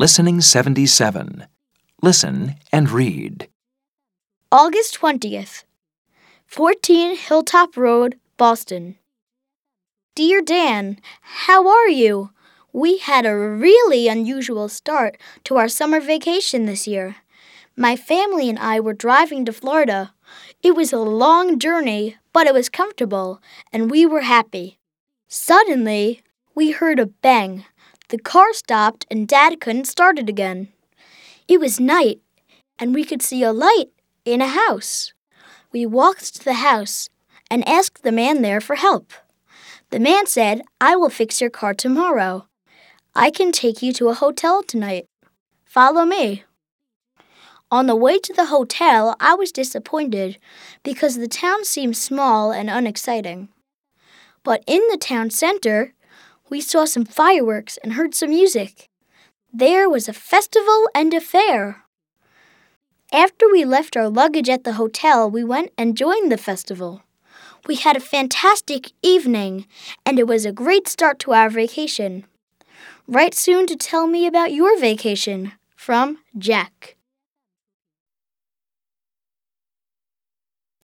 Listening 77. Listen and read. August 20th. 14 Hilltop Road, Boston. Dear Dan, how are you? We had a really unusual start to our summer vacation this year. My family and I were driving to Florida. It was a long journey, but it was comfortable, and we were happy. Suddenly, we heard a bang. The car stopped, and Dad couldn't start it again. It was night, and we could see a light in a house. We walked to the house and asked the man there for help. The man said, I will fix your car tomorrow. I can take you to a hotel tonight. Follow me. On the way to the hotel, I was disappointed because the town seemed small and unexciting. But in the town center, we saw some fireworks and heard some music. There was a festival and a fair. After we left our luggage at the hotel, we went and joined the festival. We had a fantastic evening, and it was a great start to our vacation. Write soon to tell me about your vacation. From Jack.